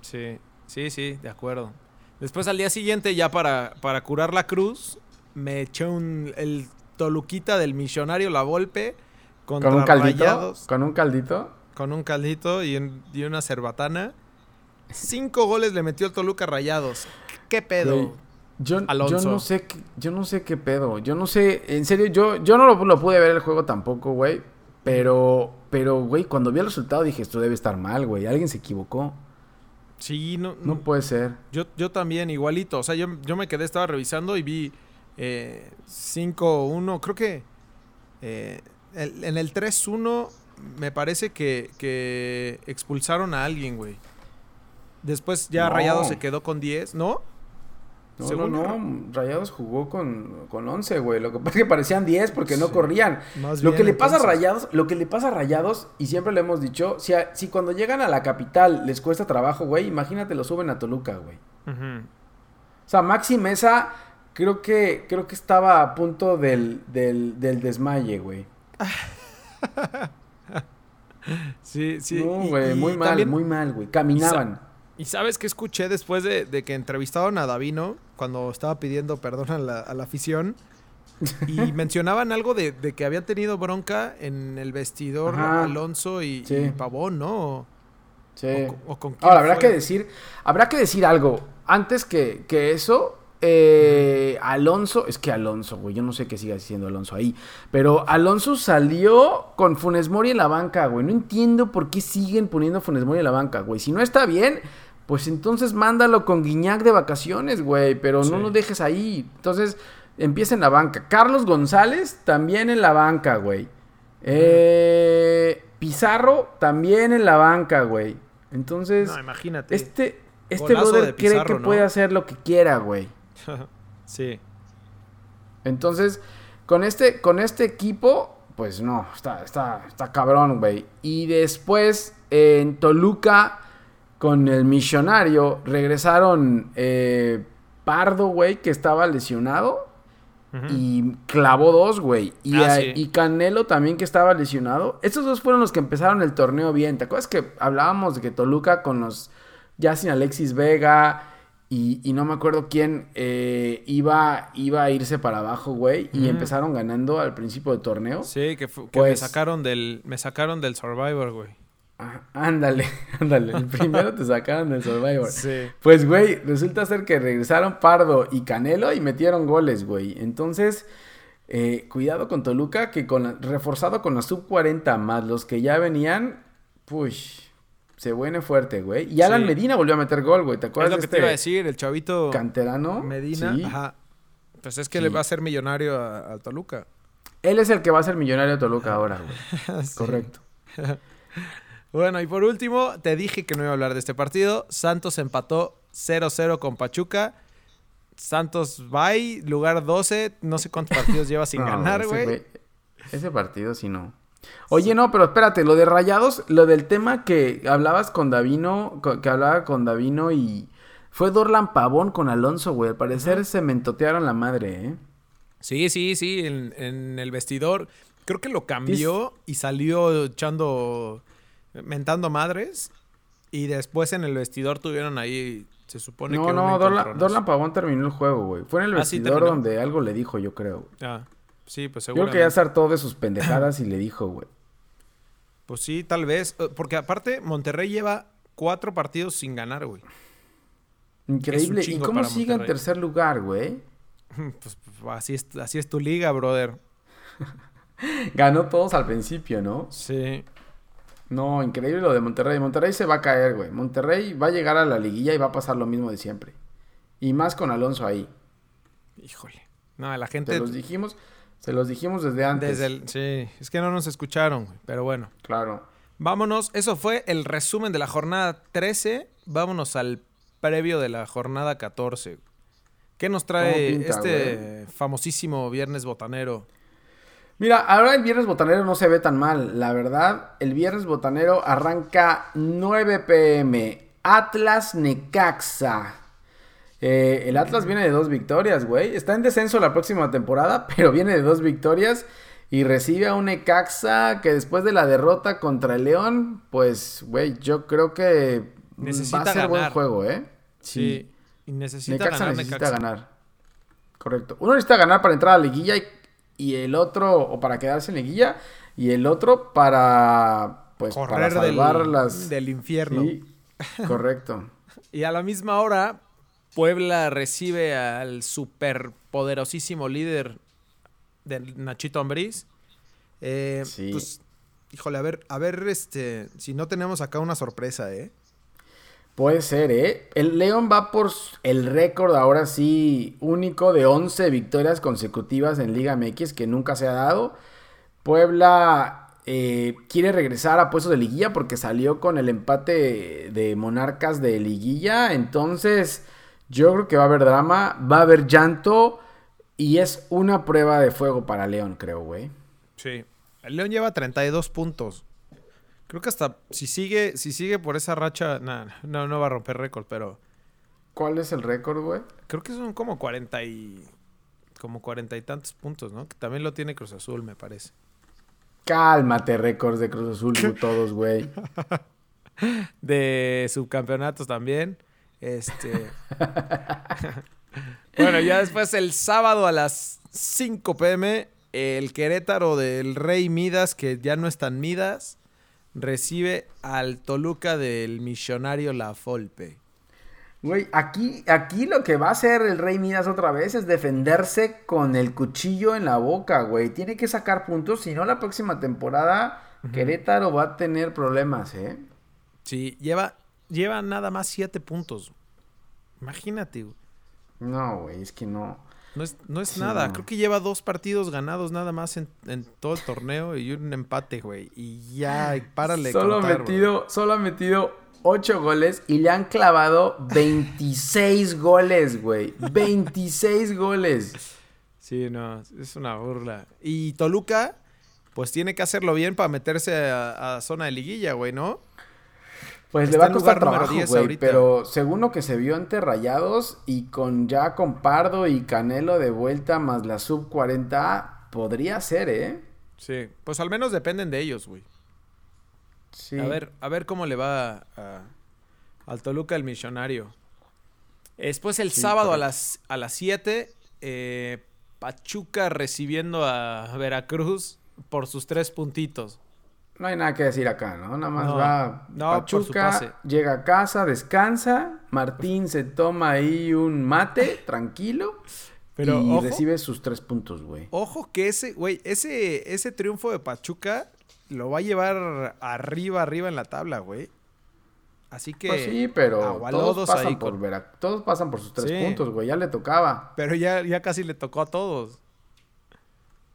Sí, sí, sí, de acuerdo. Después al día siguiente, ya para, para curar la cruz, me eché un, el Toluquita del Millonario La Volpe contra Con un caldito, Rayados, con un caldito. Con un caldito y, un- y una cerbatana. Cinco goles le metió el Toluca Rayados. ¿Qué pedo? Yo, Alonso. yo no sé qué, yo no sé qué pedo. Yo no sé, en serio, yo, yo no lo, lo pude ver el juego tampoco, güey. Pero, pero, güey, cuando vi el resultado dije, esto debe estar mal, güey. Alguien se equivocó. Sí, no, No puede ser. Yo, yo también, igualito. O sea, yo, yo me quedé, estaba revisando y vi eh, 5-1. Creo que eh, el- en el 3-1 me parece que, que expulsaron a alguien, güey. Después ya No. Rayado se quedó con 10, ¿no? No, Según no, no, Rayados jugó con, con 11, güey. Lo que pasa es que parecían 10 porque no corrían. Más Lo bien, que le pasa a. Rayados, lo que le pasa a Rayados, y siempre le hemos dicho, si, a- si cuando llegan a la capital les cuesta trabajo, güey, imagínate lo suben a Toluca, güey. O sea, Maxi Mesa creo que, creo que estaba a punto del, del, del desmaye, güey. Sí, sí. no, güey, muy mal, muy mal, güey. Caminaban. ¿Y sabes qué escuché después de, de que entrevistaron a Davino cuando estaba pidiendo perdón a la, a la afición? Y mencionaban algo de, de que habían tenido bronca en el vestidor Ajá. Alonso y, Sí. y Pavón, ¿no? Sí. o con- o con quién Ahora, habrá fue. que decir, habrá que decir algo. Antes que, que eso, eh, Alonso, es que Alonso, güey, yo no sé qué siga diciendo Alonso ahí, pero Alonso salió con Funes Mori en la banca, güey. No entiendo por qué siguen poniendo a Funes Mori en la banca, güey. Si no está bien, pues entonces mándalo con Guiñac de vacaciones, güey, pero Sí. no lo dejes ahí. Entonces, empieza en la banca. Carlos González también en la banca, güey. Eh, Pizarro también en la banca, güey. Entonces, No, imagínate. este, este brother cree que ¿no? puede hacer lo que quiera, güey. sí. Entonces, con este, con este equipo, pues no, está, está, está cabrón, güey. Y después, en Toluca, con el Millonario, regresaron eh, Pardo, güey, que estaba lesionado. Y clavó dos, güey. Y, Ah, sí. y Canelo también que estaba lesionado. Estos dos fueron los que empezaron el torneo bien. ¿Te acuerdas que hablábamos de que Toluca con los... Ya sin Alexis Vega y, y no me acuerdo quién eh, iba, iba a irse para abajo, güey. Y empezaron ganando al principio del torneo. Sí, que, que me Pues- sacaron del me sacaron del Survivor, güey. Ah, ándale, ándale. El primero te sacaron del Survivor. Sí. Pues, güey, resulta ser que regresaron Pardo y Canelo y metieron goles, güey. Entonces, eh, cuidado con Toluca, que con la- reforzado con la sub 40 más los que ya venían, pues, se viene fuerte, güey. Y Alan Sí. Medina volvió a meter gol, güey. ¿Te Es acuerdas lo de que este te iba a decir, el chavito canterano? Medina. Sí. Ajá. Pues es que Sí. le va a ser millonario a, a Toluca. Él es el que va a ser millonario de Toluca ahora, güey. Correcto. Bueno, y por último, te dije que no iba a hablar de este partido. Santos empató 0-0 con Pachuca. Santos va y lugar 12. No sé cuántos partidos lleva sin No, ganar, güey. Ese partido sí no. Oye, no, pero espérate, lo de Rayados, lo del tema que hablabas con Davino, que hablaba con Davino y fue Dorlan Pavón con Alonso, güey. Al parecer se mentotearon la madre, ¿eh? Sí, sí, sí, en, en el vestidor. Creo que lo cambió y salió echando, mentando madres. Y después en el vestidor tuvieron ahí, se supone No, que un no, Dorlan, Pavón terminó el juego, güey. Fue en el Ah, sí, vestidor donde algo le dijo, yo creo. Ah, sí, pues Yo creo seguro. que ya se hartó de sus pendejadas y le dijo, güey. Pues sí, tal vez. eh, Porque aparte, Monterrey lleva cuatro partidos sin ganar, güey. Increíble. ¿Y cómo sigue en tercer lugar, güey? Pues, pues, así, es, así es tu liga, brother. Ganó todos al principio, ¿no? Sí. No, increíble lo de Monterrey. Monterrey se va a caer, güey. Monterrey va a llegar a la liguilla y va a pasar lo mismo de siempre. Y más con Alonso ahí. Híjole. No, la Se gente. los dijimos, se los dijimos desde antes. Desde el, sí, es que no nos escucharon, güey. Pero bueno. Claro. Vámonos. Eso fue el resumen de la jornada 13. Vámonos al previo de la jornada 14. ¿Qué nos trae ¿Cómo pinta, este famosísimo viernes botanero? Mira, ahora el viernes botanero no se ve tan mal. La verdad, el viernes botanero arranca 9 pm. Atlas Necaxa. Eh, el Atlas viene de dos victorias, güey. Está en descenso la próxima temporada, pero viene de dos victorias. Y recibe a un Necaxa que después de la derrota contra el León, pues, güey, yo creo que Necesita va a ser buen ganar. juego, ¿eh? Sí. Y necesita Necaxa ganar necesita Necaxa. ganar. Correcto. Uno necesita ganar para entrar a la liguilla y, y el otro, o para quedarse en liguilla, y el otro para, pues, para Correr del, salvar las... del infierno. Sí, correcto. Y a la misma hora, Puebla recibe al superpoderosísimo líder del Nachito Ambriz. Eh, Sí. Pues, híjole, a ver, a ver, este, si no tenemos acá una sorpresa, ¿eh? Puede ser, ¿eh? El León va por el récord ahora sí único de 11 victorias consecutivas en Liga MX que nunca se ha dado. Puebla eh, quiere regresar a puestos de liguilla porque salió con el empate de Monarcas de liguilla. Entonces, Yo creo que va a haber drama, va a haber llanto y es una prueba de fuego para León, creo, güey. Sí. El León lleva 32 puntos. Creo que hasta si sigue, si sigue por esa racha, nah, no, no va a romper récord, pero ¿Cuál es el récord, güey? creo que son como 40 y como 40 y tantos puntos, ¿no? Que también lo tiene Cruz Azul, me parece. Cálmate, récords de Cruz Azul, todos, güey. De subcampeonatos también. Este. bueno, ya después el sábado a las 5 pm, el Querétaro del Rey Midas, que ya no es tan Midas, recibe al Toluca del Millonario La Folpe. Güey, aquí, aquí lo que va a hacer el Rey Midas otra vez es defenderse con el cuchillo en la boca, güey. Tiene que sacar puntos, si no la próxima temporada Querétaro va a tener problemas, ¿eh? Sí, lleva, lleva nada más 7 puntos. Imagínate, güey. No, güey, es que no. No es, no es Sí, nada. no. Creo que lleva dos partidos ganados nada más en, en todo el torneo y un empate, güey. Y ya, y párale. Solo ha contar, güey. metido, solo ha metido 8 goles y le han clavado 26 goles, güey. 26 goles. Sí, no, es una burla. Y Toluca, pues tiene que hacerlo bien para meterse a, a zona de liguilla, güey, ¿no? Pues Está le va a costar trabajo, 10 güey, pero según lo que se vio ante Rayados y con ya con Pardo y Canelo de vuelta más la sub 40, podría ser, ¿eh? Sí, pues al menos dependen de ellos, güey. Sí. A ver, a ver cómo le va a- al Toluca el millonario. Después el Sí, sábado a las, a las 7, eh, Pachuca recibiendo a Veracruz por sus tres puntitos. No hay nada que decir acá, ¿no? Nada más No, va no. Pachuca, llega a casa, descansa, Martín se toma ahí un mate, tranquilo, Pero y ojo, recibe sus tres puntos, güey. ojo que ese, güey, ese, ese triunfo de Pachuca lo va a llevar arriba, arriba en la tabla, güey. Así que... Pues sí, pero todos pasan, ahí por con- Vera- todos pasan por sus tres Sí. puntos, güey, ya le tocaba. Pero ya, ya casi le tocó a todos.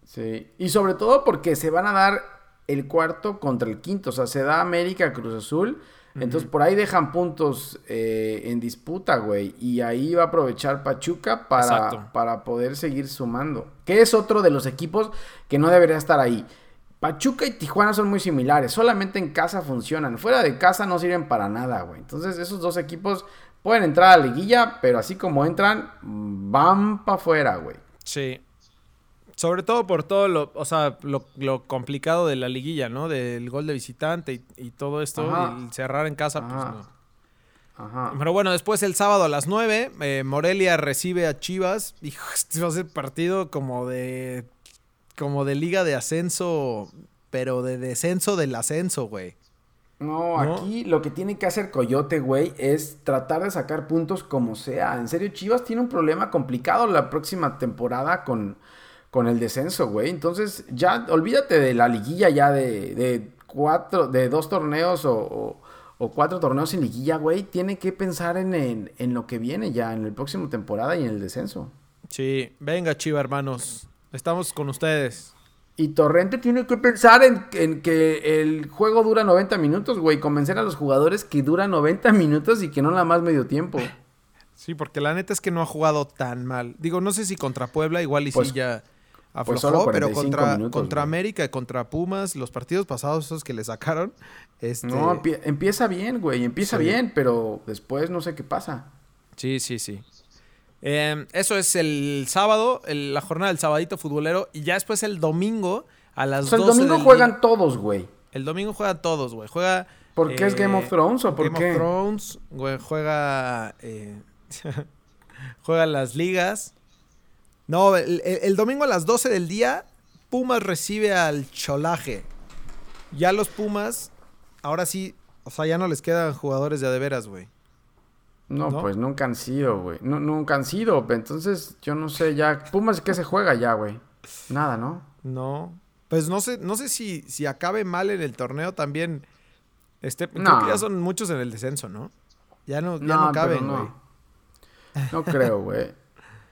Sí, y sobre todo porque se van a dar el cuarto contra el quinto, o sea, se da América Cruz Azul, entonces por ahí dejan puntos eh, en disputa, güey, y ahí va a aprovechar Pachuca para, para poder seguir sumando, que es otro de los equipos que no debería estar ahí. Pachuca y Tijuana son muy similares, solamente en casa funcionan, fuera de casa no sirven para nada, güey. Entonces esos dos equipos pueden entrar a la liguilla, pero así como entran, mm, van para afuera, güey. Sí. Sobre todo por todo lo, o sea, lo, lo complicado de la liguilla, ¿no? Del gol de visitante y, y todo esto. Ajá. Y el cerrar en casa, pues no. Ajá. Pero bueno, después el sábado a las 9, eh, Morelia recibe a Chivas. Hijo, este va a ser partido como de. como de liga de ascenso, pero de descenso del ascenso, güey. No, ¿No? aquí lo que tiene que hacer Coyote, güey, es tratar de sacar puntos como sea. En serio, Chivas tiene un problema complicado la próxima temporada con, con el descenso, güey. Entonces, ya olvídate de la liguilla ya de, de cuatro, de dos torneos o, o- o cuatro torneos en liguilla, güey. Tiene que pensar en, en, en lo que viene ya, en el próximo temporada y en el descenso. Sí, venga, Chiva, hermanos. Estamos con ustedes. Y Torrente tiene que pensar en, en que el juego dura 90 minutos, güey. Convencer a los jugadores que dura 90 minutos y que no nada más medio tiempo. Sí, porque la neta es que no ha jugado tan mal. Digo, no sé si contra Puebla igual y Pues- sí ya aflojó, pues solo pero 45 contra, minutos, contra güey. América y contra Pumas, los partidos pasados esos que le sacaron, este... No, empie- empieza bien, güey. Empieza Sí. bien, pero después no sé qué pasa. Sí, sí, sí. Eh, eso es el sábado, el- la jornada del sabadito futbolero. Y ya después el domingo a las O sea, el 12 domingo del juegan día- todos, güey. El domingo juegan todos, güey. Juega... ¿Por qué es Game of Thrones o por Game qué? of Thrones, güey. Juega... eh, juega las ligas. No, el, el- domingo a las 12 del día, Pumas recibe al Cholaje. Ya los Pumas, ahora sí, o sea, ya no les quedan jugadores de a de veras, güey. No, ¿No? pues nunca han sido, güey. No, nunca han sido. Entonces, yo no sé ya. Pumas, ¿qué se juega ya, güey? Nada, ¿no? No. Pues no sé, no sé si, si acabe mal en el torneo también. Este, creo No. que ya son muchos en el descenso, ¿no? Ya no, ya No, no caben, no. güey. No creo, güey.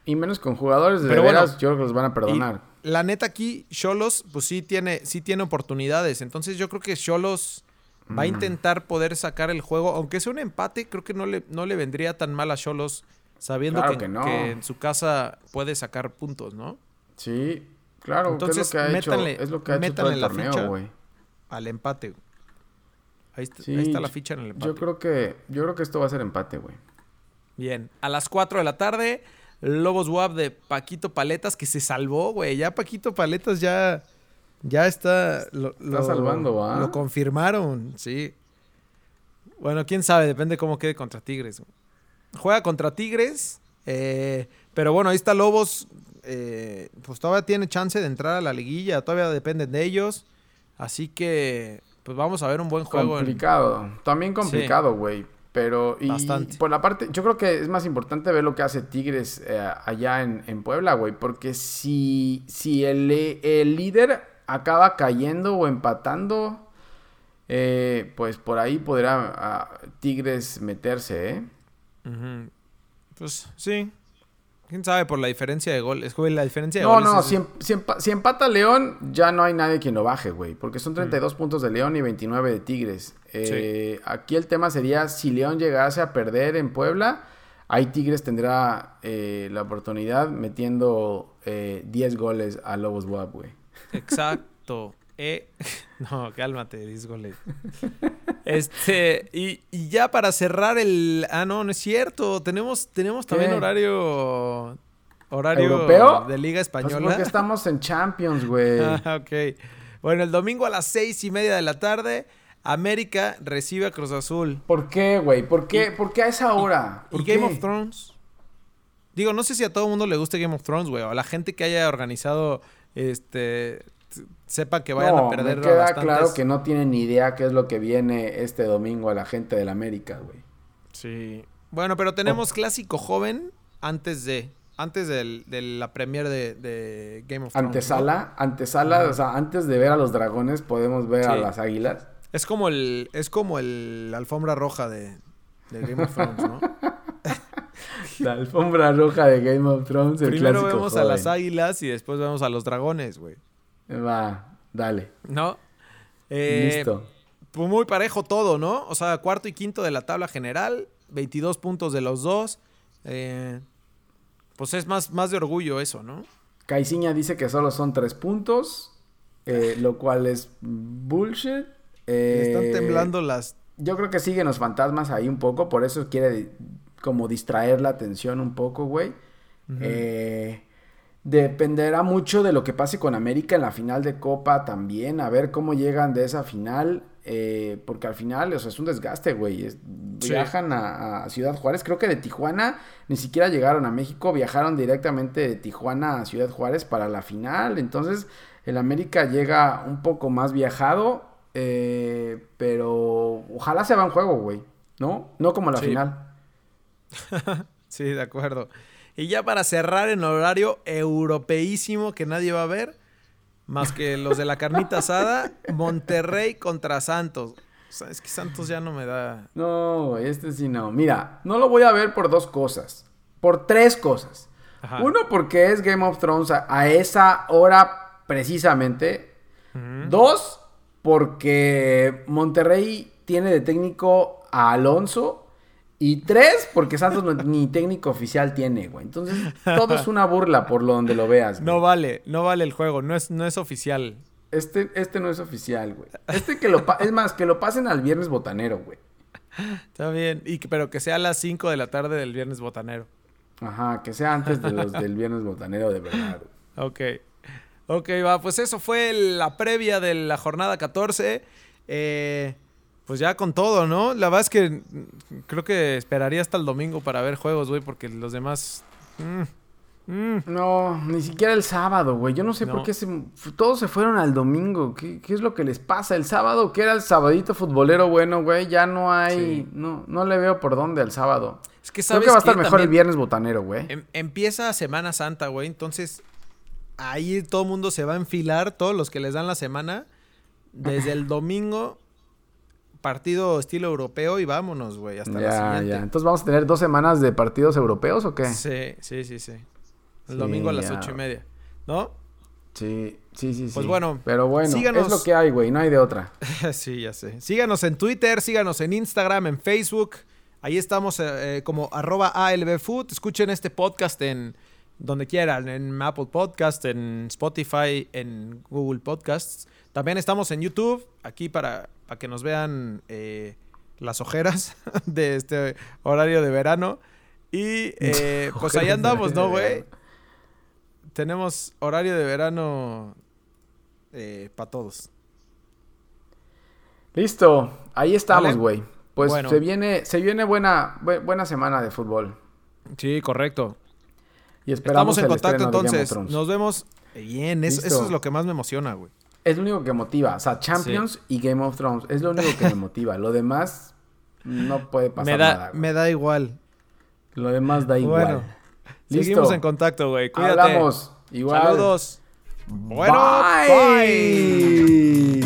Y menos con jugadores de Pero bueno, veras, yo creo que los van a perdonar. La neta aquí, Cholos, pues sí tiene, sí tiene oportunidades. Entonces yo creo que Cholos Mm. va a intentar poder sacar el juego. Aunque sea un empate, creo que no le, no le vendría tan mal a Cholos sabiendo Claro que, que no. que en su casa puede sacar puntos, ¿no? Sí, claro, Entonces, que es lo que ha métanle- hecho, es lo que ha hecho todo métanle el la torneo, ficha. güey. Al empate. güey. Ahí, está, Sí, ahí está la ficha en el empate. Yo creo que yo creo que esto va a ser empate, güey. Bien, a las 4 de la tarde, Lobos WAP de Paquito Paletas, que se salvó, güey. Ya Paquito Paletas ya, ya está... Lo, lo- salvando, ¿va? Lo confirmaron, sí. Bueno, quién sabe, depende cómo quede contra Tigres. Juega contra Tigres, eh, pero bueno, ahí está Lobos. eh, pues todavía tiene chance de entrar a la liguilla, todavía dependen de ellos. Así que, pues vamos a ver un buen juego. en- Complicado. También complicado, güey. Pero, y Bastante. por la parte, yo creo que es más importante ver lo que hace Tigres eh, allá en, en Puebla, güey. Porque si, si el, el líder acaba cayendo o empatando, eh, pues por ahí podrá ah, Tigres meterse, ¿eh? Pues sí. ¿Quién sabe por la diferencia de goles? Güey, la diferencia de No, goles no, es- si, em- si empa- si empata León, ya no hay nadie quien lo baje, güey. Porque son 32 puntos de León y 29 de Tigres. Eh, Aquí el tema sería, si León llegase a perder en Puebla, ahí Tigres tendrá eh, la oportunidad metiendo eh, 10 goles a Lobos WAP, güey. Exacto. Eh, No, cálmate, 10 goles. Este, y, y ya para cerrar el... Ah, no, no es cierto. Tenemos, tenemos también ¿Qué? horario... Horario ¿Europeo? de Liga Pues Española. porque estamos en Champions, güey. Ah, ok. Bueno, el domingo a las seis y media de la tarde, América recibe a Cruz Azul. ¿Por qué, güey? ¿Por qué, ¿Por qué a esa hora? ¿Y ¿Por Game qué? of Thrones? Digo, no sé si a todo el mundo le guste Game of Thrones, güey. O a la gente que haya organizado, este, sepa que vayan no, a perder me queda bastantes- claro que no tienen ni idea qué es lo que viene este domingo a la gente del América, güey. Sí. Bueno, pero tenemos clásico joven antes de, antes del- de la premier de, de Game of Thrones. ¿no? Antesala, antesala, o sea, antes de ver a los dragones podemos ver a las águilas. Es como el, es como el la alfombra roja de, de Game of Thrones, ¿no? La alfombra roja de Game of Thrones, el Primero clásico vemos a las águilas y después vemos a los dragones, güey. Va, dale. ¿No? Eh, Listo. Pues muy parejo todo, ¿no? O sea, cuarto y quinto de la tabla general, 22 puntos de los dos. Eh, pues es más, más de orgullo eso, ¿no? Caiciña dice que solo son tres puntos, eh, lo cual es bullshit. Están Eh, temblando las... Yo creo que siguen los fantasmas ahí un poco, por eso quiere como distraer la atención un poco, güey. Eh, dependerá mucho de lo que pase con América en la final de Copa también, a ver cómo llegan de esa final, eh, porque al final, o sea, es un desgaste, güey. es- Sí. Viajan a, a Ciudad Juárez, creo que de Tijuana ni siquiera llegaron a México, viajaron directamente de Tijuana a Ciudad Juárez para la final, entonces el América llega un poco más viajado, eh, pero ojalá se va en juego, güey, ¿no? No como la Sí. final. Sí, de acuerdo. Y ya para cerrar en horario europeísimo que nadie va a ver, más que los de la carnita asada, Monterrey contra Santos. O sea, es que Santos ya no me da... No, este sí no. Mira, no lo voy a ver por dos cosas. Por tres cosas. Ajá. Uno, porque es Game of Thrones a, a esa hora precisamente. Dos, porque Monterrey tiene de técnico a Alonso. Y tres, porque Santos no- ni técnico oficial tiene, güey. Entonces, todo es una burla por lo donde lo veas. güey. No vale, no vale el juego, no es, no es oficial. Este, este no es oficial, güey. Este que lo... es más, que lo pasen al viernes botanero, güey. Está bien, y que- pero que sea a las 5 de la tarde del viernes botanero. Ajá, que sea antes de los del viernes botanero de verdad. güey. Ok. Ok, va, pues eso fue la previa de la jornada 14. Eh, pues ya con todo, ¿no? La verdad es que creo que esperaría hasta el domingo para ver juegos, güey, porque los demás... mm, mm. No, ni siquiera el sábado, güey. Yo no sé No. por qué se, todos se fueron al domingo. ¿Qué, qué es lo que les pasa? El sábado, que era el sabadito futbolero bueno, güey, ya no hay... Sí. No, no le veo por dónde al sábado. Es que Creo que va a estar mejor el viernes botanero, güey. em- empieza Semana Santa, güey, entonces ahí todo el mundo se va a enfilar, todos los que les dan la semana, desde el domingo, partido estilo europeo y vámonos, güey, hasta la Ya, siguiente. ya. Entonces vamos a tener dos semanas de partidos europeos o qué? Sí, sí, sí, sí. El Sí, domingo a las ya. ocho y media. ¿No? Sí, sí, sí, sí. Pues bueno, Pero bueno, síganos. es lo que hay, güey. No hay de otra. sí, ya sé. Síganos en Twitter, síganos en Instagram, en Facebook, Ahí estamos eh, eh, como arroba ALBFood. Escuchen este podcast en donde quieran, en Apple Podcast, en Spotify, en Google Podcasts. También estamos en YouTube, aquí para, para que nos vean eh, las ojeras de este horario de verano. Y pues ahí andamos, ¿no, güey? Tenemos horario de verano para todos. Listo, ahí estamos, güey. Pues se viene, se viene buena, buena semana de fútbol. Sí, correcto. Y esperamos Estamos en contacto entonces. Nos vemos. Bien, eso, es lo que más me emociona, güey. Es lo único que motiva. O sea, Champions y Game of Thrones. Es lo único que me motiva. Lo demás no puede pasar me da, nada. Me da igual. Lo demás da igual. Bueno, seguimos en contacto, güey. Cuídate. Hablamos. Igual. Saludos. Bueno, bye. bye.